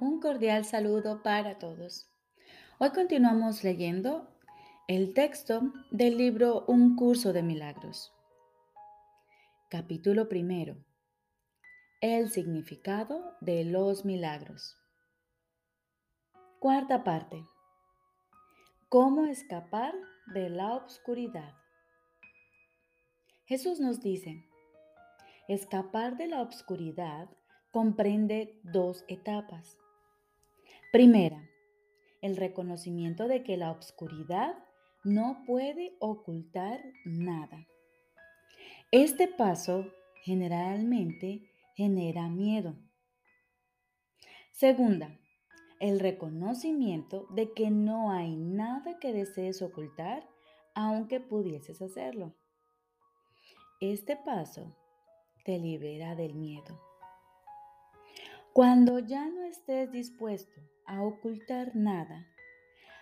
Un cordial saludo para todos. Hoy continuamos leyendo el texto del libro Un curso de milagros. Capítulo primero. El significado de los milagros. Cuarta parte. ¿Cómo escapar de la oscuridad? Jesús nos dice, escapar de la oscuridad comprende dos etapas. Primera, el reconocimiento de que la oscuridad no puede ocultar nada. Este paso generalmente genera miedo. Segunda, el reconocimiento de que no hay nada que desees ocultar aunque pudieses hacerlo. Este paso te libera del miedo. Cuando ya no estés dispuesto a ocultar nada,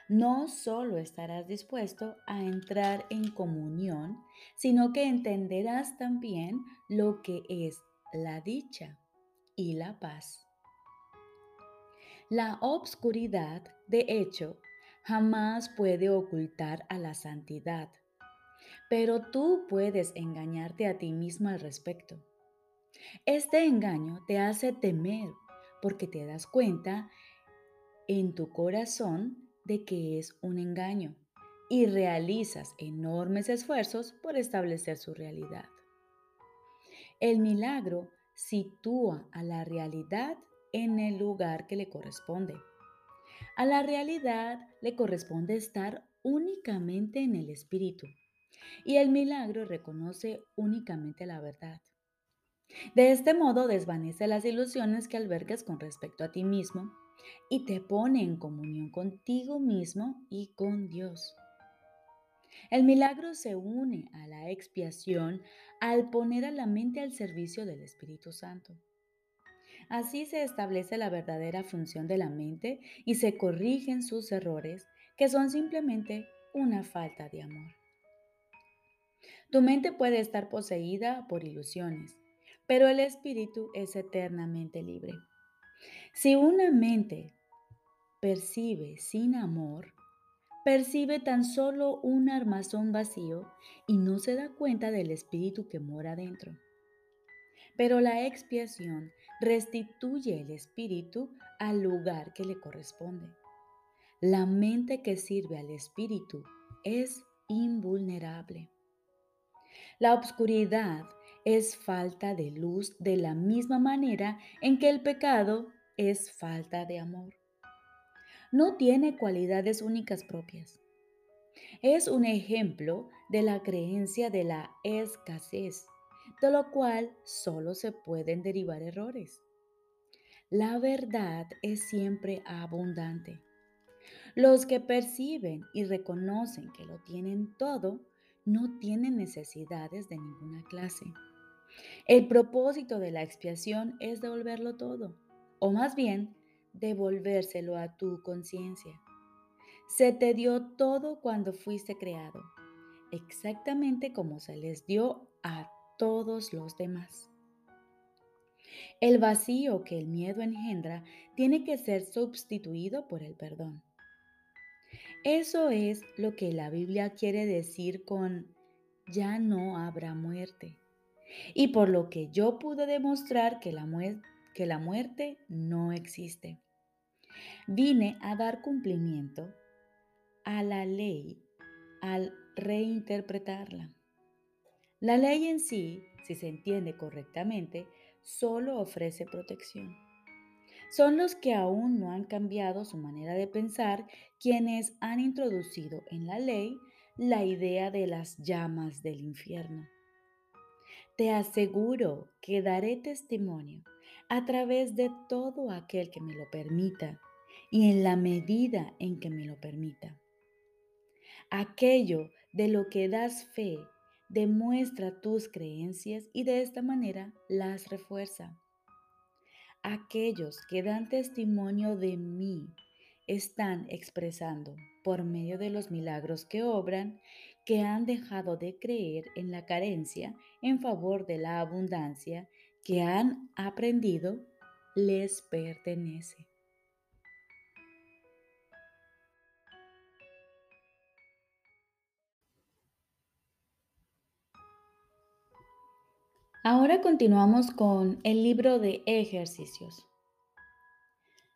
no solo estarás dispuesto a entrar en comunión, sino que entenderás también lo que es la dicha y la paz. La obscuridad, de hecho, jamás puede ocultar a la santidad, pero tú puedes engañarte a ti mismo al respecto. Este engaño te hace temer porque te das cuenta en tu corazón de que es un engaño y realizas enormes esfuerzos por establecer su realidad. El milagro sitúa a la realidad en el lugar que le corresponde. A la realidad le corresponde estar únicamente en el espíritu y el milagro reconoce únicamente la verdad. De este modo desvanece las ilusiones que albergas con respecto a ti mismo y te pone en comunión contigo mismo y con Dios. El milagro se une a la expiación al poner a la mente al servicio del Espíritu Santo. Así se establece la verdadera función de la mente y se corrigen sus errores, que son simplemente una falta de amor. Tu mente puede estar poseída por ilusiones, pero el espíritu es eternamente libre. Si una mente percibe sin amor, percibe tan solo un armazón vacío y no se da cuenta del espíritu que mora dentro. Pero la expiación restituye el espíritu al lugar que le corresponde. La mente que sirve al espíritu es invulnerable. La obscuridad es falta de luz de la misma manera en que el pecado es falta de amor. No tiene cualidades únicas propias. Es un ejemplo de la creencia de la escasez, de lo cual solo se pueden derivar errores. La verdad es siempre abundante. Los que perciben y reconocen que lo tienen todo, no tienen necesidades de ninguna clase. El propósito de la expiación es devolverlo todo o más bien devolvérselo a tu conciencia. Se te dio todo cuando fuiste creado, exactamente como se les dio a todos los demás. El vacío que el miedo engendra tiene que ser sustituido por el perdón. Eso es lo que la Biblia quiere decir con ya no habrá muerte. Y por lo que yo pude demostrar que la, muerte no existe. Vine a dar cumplimiento a la ley al reinterpretarla. La ley en sí, si se entiende correctamente, solo ofrece protección. Son los que aún no han cambiado su manera de pensar quienes han introducido en la ley la idea de las llamas del infierno. Te aseguro que daré testimonio a través de todo aquel que me lo permita y en la medida en que me lo permita. Aquello de lo que das fe demuestra tus creencias y de esta manera las refuerza. Aquellos que dan testimonio de mí están expresando por medio de los milagros que obran que han dejado de creer en la carencia en favor de la abundancia que han aprendido les pertenece. Ahora continuamos con el libro de ejercicios.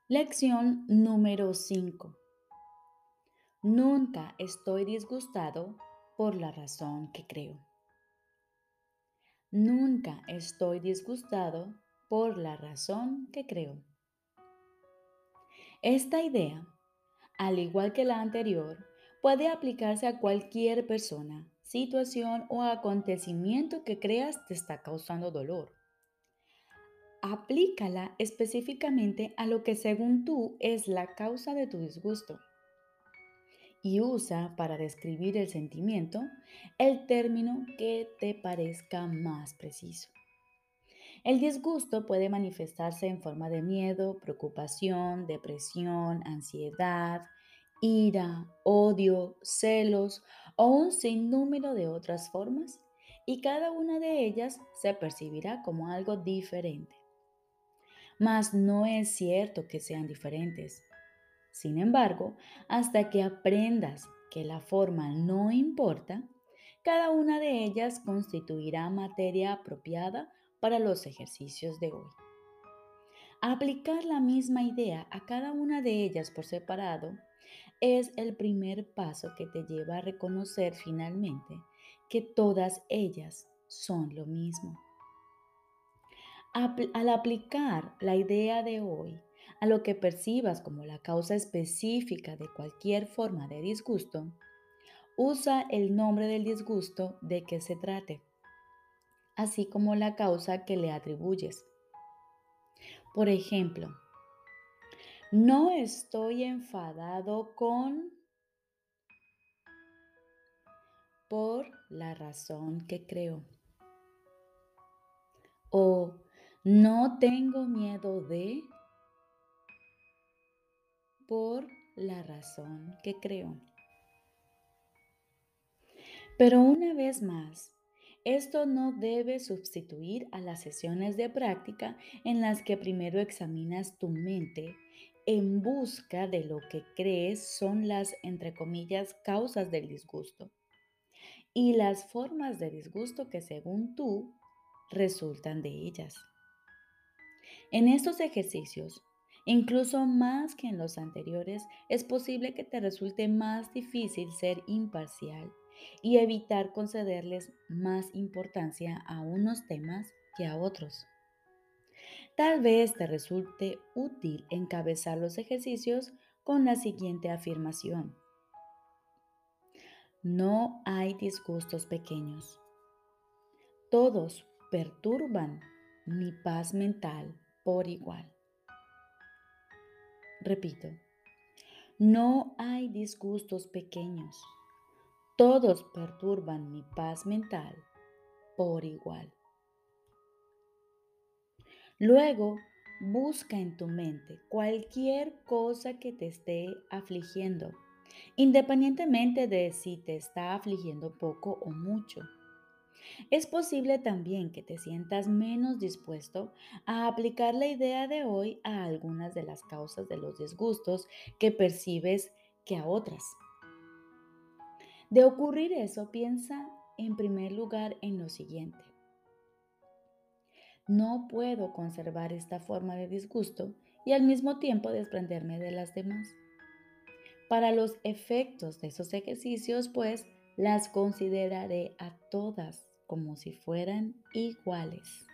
Lección número 5. Nunca estoy disgustado por la razón que creo. Nunca estoy disgustado por la razón que creo. Esta idea, al igual que la anterior, puede aplicarse a cualquier persona, situación o acontecimiento que creas te está causando dolor. Aplícala específicamente a lo que según tú es la causa de tu disgusto y usa para describir el sentimiento el término que te parezca más preciso. El disgusto puede manifestarse en forma de miedo, preocupación, depresión, ansiedad, ira, odio, celos o un sinnúmero de otras formas, y cada una de ellas se percibirá como algo diferente. Mas no es cierto que sean diferentes. Sin embargo, hasta que aprendas que la forma no importa, cada una de ellas constituirá materia apropiada para los ejercicios de hoy. Aplicar la misma idea a cada una de ellas por separado es el primer paso que te lleva a reconocer finalmente que todas ellas son lo mismo. Al aplicar la idea de hoy a lo que percibas como la causa específica de cualquier forma de disgusto, usa el nombre del disgusto de que se trate, así como la causa que le atribuyes. Por ejemplo, no estoy enfadado con por la razón que creo. O no tengo miedo de por la razón que creo. Pero una vez más, esto no debe sustituir a las sesiones de práctica en las que primero examinas tu mente en busca de lo que crees son las, entre comillas, causas del disgusto y las formas de disgusto que según tú resultan de ellas. En estos ejercicios, incluso más que en los anteriores, es posible que te resulte más difícil ser imparcial y evitar concederles más importancia a unos temas que a otros. Tal vez te resulte útil encabezar los ejercicios con la siguiente afirmación. No hay disgustos pequeños. Todos perturban mi paz mental por igual. Repito, no hay disgustos pequeños. Todos perturban mi paz mental por igual. Luego, busca en tu mente cualquier cosa que te esté afligiendo, independientemente de si te está afligiendo poco o mucho. Es posible también que te sientas menos dispuesto a aplicar la idea de hoy a algunas de las causas de los disgustos que percibes que a otras. De ocurrir eso, piensa en primer lugar en lo siguiente. No puedo conservar esta forma de disgusto y al mismo tiempo desprenderme de las demás. Para los efectos de esos ejercicios, pues, las consideraré a todas como si fueran iguales.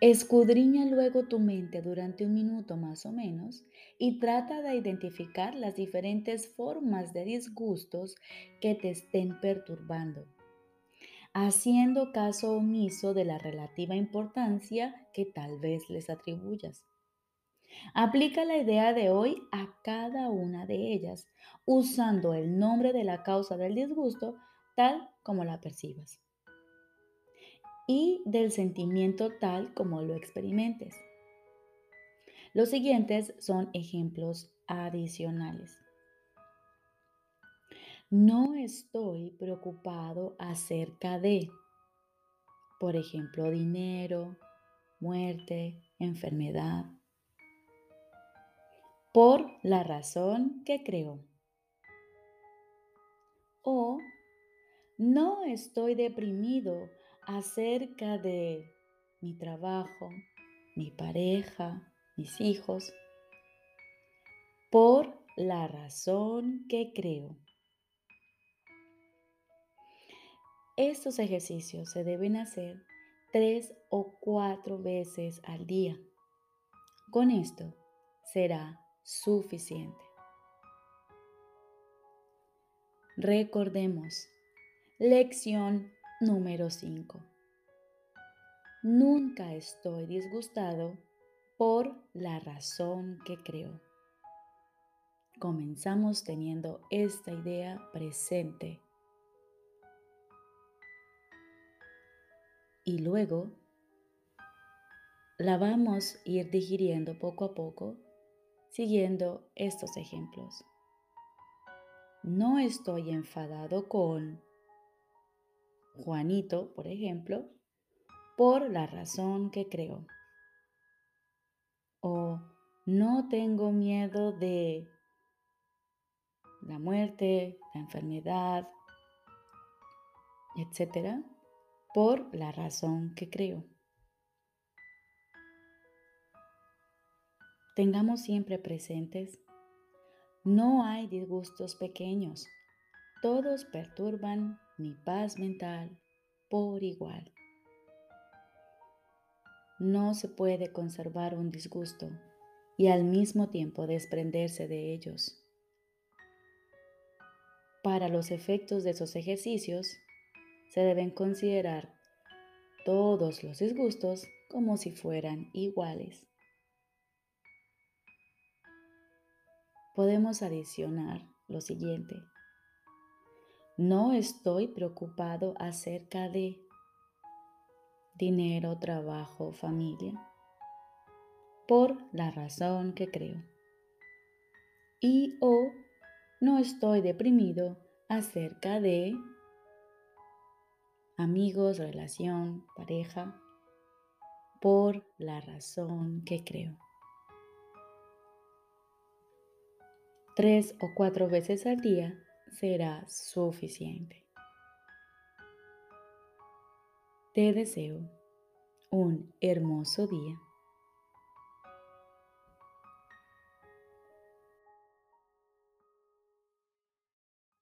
Escudriña luego tu mente durante un minuto más o menos y trata de identificar las diferentes formas de disgustos que te estén perturbando haciendo caso omiso de la relativa importancia que tal vez les atribuyas. Aplica la idea de hoy a cada una de ellas, usando el nombre de la causa del disgusto tal como la percibas y del sentimiento tal como lo experimentes. Los siguientes son ejemplos adicionales. No estoy preocupado acerca de, por ejemplo, dinero, muerte, enfermedad, por la razón que creo. O No estoy deprimido acerca de mi trabajo, mi pareja, mis hijos, por la razón que creo. Estos ejercicios se deben hacer tres o cuatro veces al día. Con esto será suficiente. Recordemos, lección número 5. Nunca estoy disgustado por la razón que creo. Comenzamos teniendo esta idea presente y luego la vamos a ir digiriendo poco a poco siguiendo estos ejemplos. No estoy enfadado con Juanito, por ejemplo, por la razón que creo. O no tengo miedo de la muerte, la enfermedad, etcétera, por la razón que creo. Tengamos siempre presentes, no hay disgustos pequeños, todos perturban mi paz mental por igual. No se puede conservar un disgusto y al mismo tiempo desprenderse de ellos. Para los efectos de esos ejercicios, se deben considerar todos los disgustos como si fueran iguales. Podemos adicionar lo siguiente. No estoy preocupado acerca de dinero, trabajo, familia, por la razón que creo. Y o no estoy deprimido acerca de amigos, relación, pareja, por la razón que creo. Tres o cuatro veces al día será suficiente. Te deseo un hermoso día